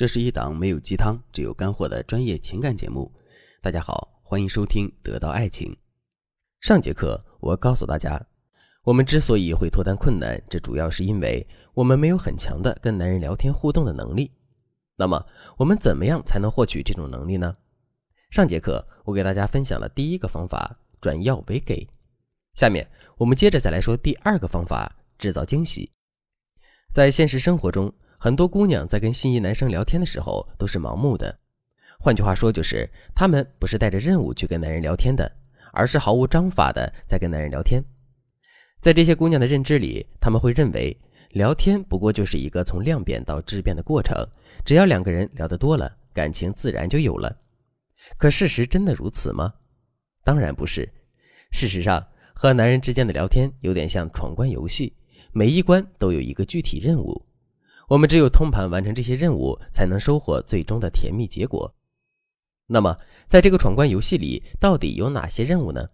这是一档没有鸡汤、只有干货的专业情感节目。大家好，欢迎收听《得到爱情》。上节课我告诉大家，我们之所以会脱单困难，这主要是因为我们没有很强的跟男人聊天互动的能力。那么，我们怎么样才能获取这种能力呢？上节课我给大家分享了第一个方法：转要为给。下面我们接着再来说第二个方法：制造惊喜。在现实生活中，很多姑娘在跟心仪男生聊天的时候都是盲目的，换句话说就是她们不是带着任务去跟男人聊天的，而是毫无章法的在跟男人聊天。在这些姑娘的认知里，他们会认为聊天不过就是一个从量变到质变的过程，只要两个人聊得多了，感情自然就有了。可事实真的如此吗？当然不是。事实上，和男人之间的聊天有点像闯关游戏，每一关都有一个具体任务。我们只有通盘完成这些任务，才能收获最终的甜蜜结果。那么，在这个闯关游戏里，到底有哪些任务呢？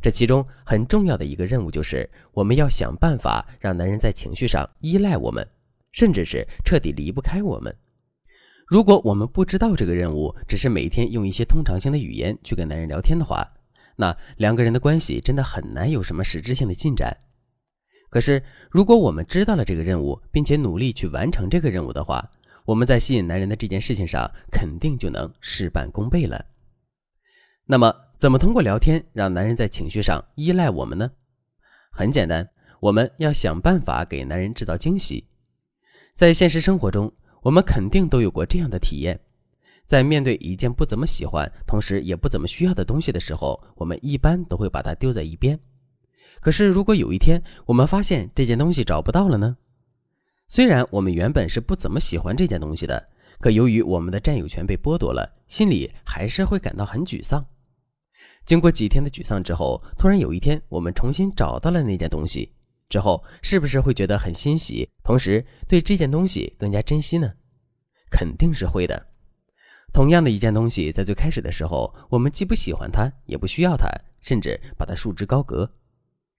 这其中很重要的一个任务就是，我们要想办法让男人在情绪上依赖我们，甚至是彻底离不开我们。如果我们不知道这个任务，只是每天用一些通常性的语言去跟男人聊天的话，那两个人的关系真的很难有什么实质性的进展。可是，如果我们知道了这个任务，并且努力去完成这个任务的话，我们在吸引男人的这件事情上肯定就能事半功倍了。那么，怎么通过聊天让男人在情绪上依赖我们呢？很简单，我们要想办法给男人制造惊喜。在现实生活中，我们肯定都有过这样的体验：在面对一件不怎么喜欢，同时也不怎么需要的东西的时候，我们一般都会把它丢在一边。可是，如果有一天我们发现这件东西找不到了呢？虽然我们原本是不怎么喜欢这件东西的，可由于我们的占有权被剥夺了，心里还是会感到很沮丧。经过几天的沮丧之后，突然有一天我们重新找到了那件东西之后，是不是会觉得很欣喜，同时对这件东西更加珍惜呢？肯定是会的。同样的一件东西，在最开始的时候，我们既不喜欢它，也不需要它，甚至把它束之高阁。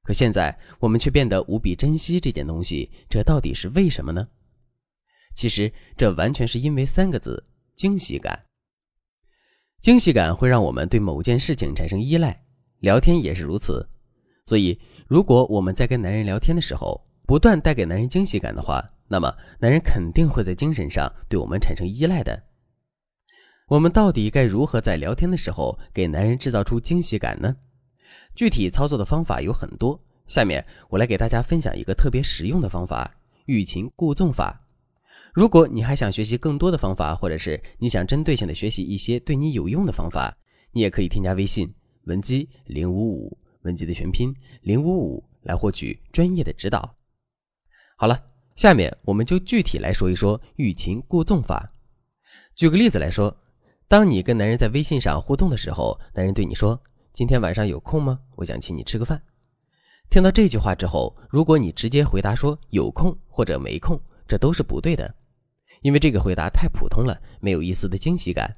可现在我们却变得无比珍惜这件东西，这到底是为什么呢？其实这完全是因为三个字：惊喜感。惊喜感会让我们对某件事情产生依赖，聊天也是如此。所以，如果我们在跟男人聊天的时候，不断带给男人惊喜感的话，那么男人肯定会在精神上对我们产生依赖的。我们到底该如何在聊天的时候给男人制造出惊喜感呢？具体操作的方法有很多，下面我来给大家分享一个特别实用的方法——欲擒故纵法。如果你还想学习更多的方法，或者是你想针对性的学习一些对你有用的方法，你也可以添加微信文姬零五五，文姬的全拼零五五，来获取专业的指导。好了，下面我们就具体来说一说欲擒故纵法。举个例子来说，当你跟男人在微信上互动的时候，男人对你说。今天晚上有空吗？我想请你吃个饭。听到这句话之后，如果你直接回答说有空或者没空，这都是不对的，因为这个回答太普通了，没有一丝的惊喜感。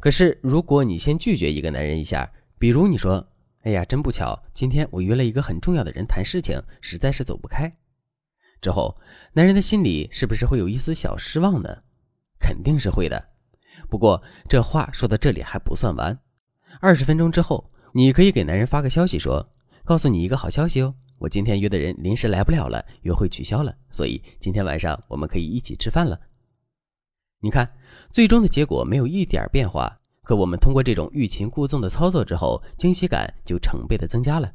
可是，如果你先拒绝一个男人一下，比如你说：“哎呀，真不巧，今天我约了一个很重要的人谈事情，实在是走不开。”之后，男人的心里是不是会有一丝小失望呢？肯定是会的。不过，这话说到这里还不算完。二十分钟之后，你可以给男人发个消息说：“告诉你一个好消息哦，我今天约的人临时来不了了，约会取消了，所以今天晚上我们可以一起吃饭了。”你看，最终的结果没有一点变化，可我们通过这种欲擒故纵的操作之后，惊喜感就成倍的增加了。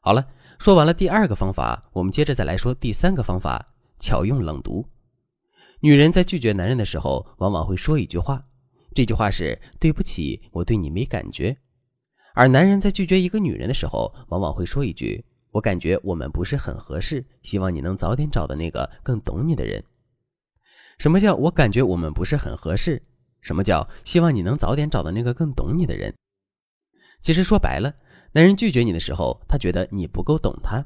好了，说完了第二个方法，我们接着再来说第三个方法：巧用冷读。女人在拒绝男人的时候，往往会说一句话。这句话是“对不起，我对你没感觉”，而男人在拒绝一个女人的时候，往往会说一句：“我感觉我们不是很合适，希望你能早点找到那个更懂你的人。”什么叫“我感觉我们不是很合适”？什么叫“希望你能早点找到那个更懂你的人”？其实说白了，男人拒绝你的时候，他觉得你不够懂他。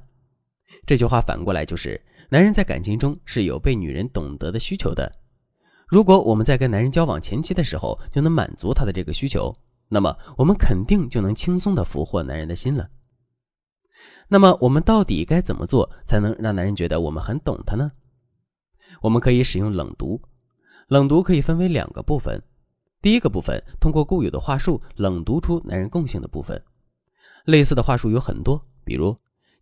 这句话反过来就是，男人在感情中是有被女人懂得的需求的。如果我们在跟男人交往前期的时候就能满足他的这个需求，那么我们肯定就能轻松的俘获男人的心了。那么我们到底该怎么做才能让男人觉得我们很懂他呢？我们可以使用冷读。冷读可以分为两个部分，第一个部分通过固有的话术冷读出男人共性的部分。类似的话术有很多，比如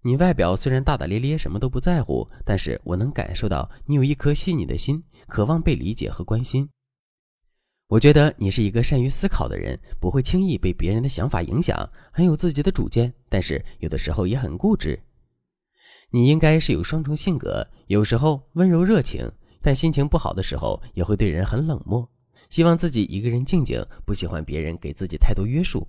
你外表虽然大大咧咧，什么都不在乎，但是我能感受到你有一颗细腻的心，渴望被理解和关心。我觉得你是一个善于思考的人，不会轻易被别人的想法影响，很有自己的主见，但是有的时候也很固执。你应该是有双重性格，有时候温柔热情，但心情不好的时候也会对人很冷漠，希望自己一个人静静，不喜欢别人给自己太多约束。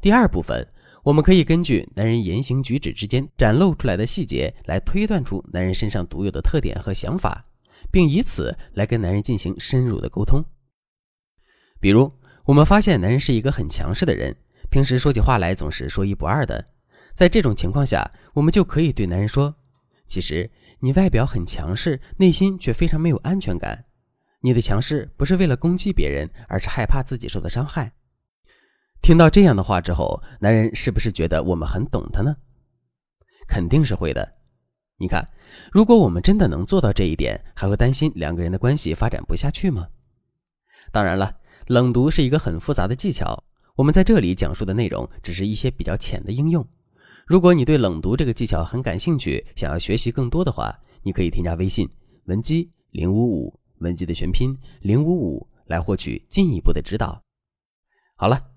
第二部分，我们可以根据男人言行举止之间展露出来的细节来推断出男人身上独有的特点和想法，并以此来跟男人进行深入的沟通。比如，我们发现男人是一个很强势的人，平时说起话来总是说一不二的。在这种情况下，我们就可以对男人说：“其实你外表很强势，内心却非常没有安全感。你的强势不是为了攻击别人，而是害怕自己受到伤害。”听到这样的话之后，男人是不是觉得我们很懂他呢？肯定是会的。你看，如果我们真的能做到这一点，还会担心两个人的关系发展不下去吗？当然了。冷读是一个很复杂的技巧，我们在这里讲述的内容只是一些比较浅的应用。如果你对冷读这个技巧很感兴趣，想要学习更多的话，你可以添加微信文姬零五五，文姬的全拼零五五，来获取进一步的指导。好了，